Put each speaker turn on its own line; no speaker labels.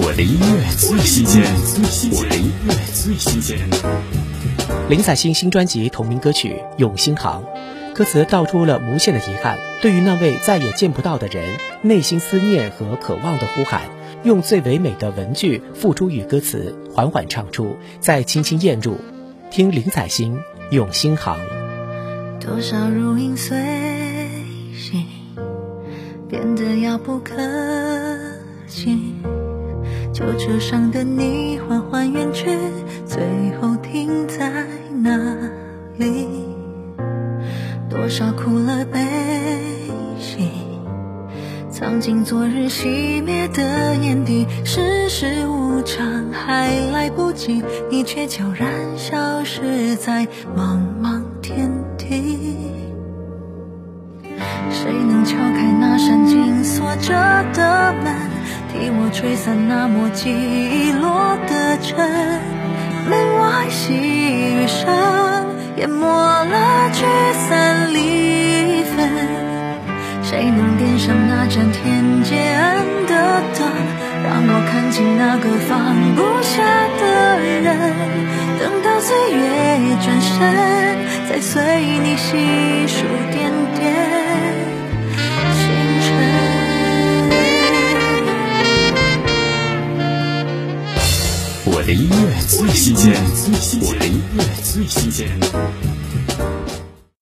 我的音乐最新鲜，我的音乐最新鲜。
林采欣新专辑同名歌曲《永兴行》，歌词道出了无限的遗憾，对于那位再也见不到的人，内心思念和渴望的呼喊，用最唯美的文句付诸于歌词，缓缓唱出，再轻轻咽入。听林采欣《永兴行》。
多少如影随形，变得遥不可及。旧车上的你缓缓远去，最后停在哪里？多少苦乐悲喜，藏进昨日熄灭的眼底。世事无常，还来不及，你却悄然消失在茫茫天地。谁能敲开那扇紧锁着替我吹散那抹记忆落的尘，门外细雨声淹没了聚散离分。谁能点上那盏天阶暗的灯，让我看清那个放不下的人？等到岁月转身，再随你细数点点。
我的音乐最新鲜，我的音乐最新鲜。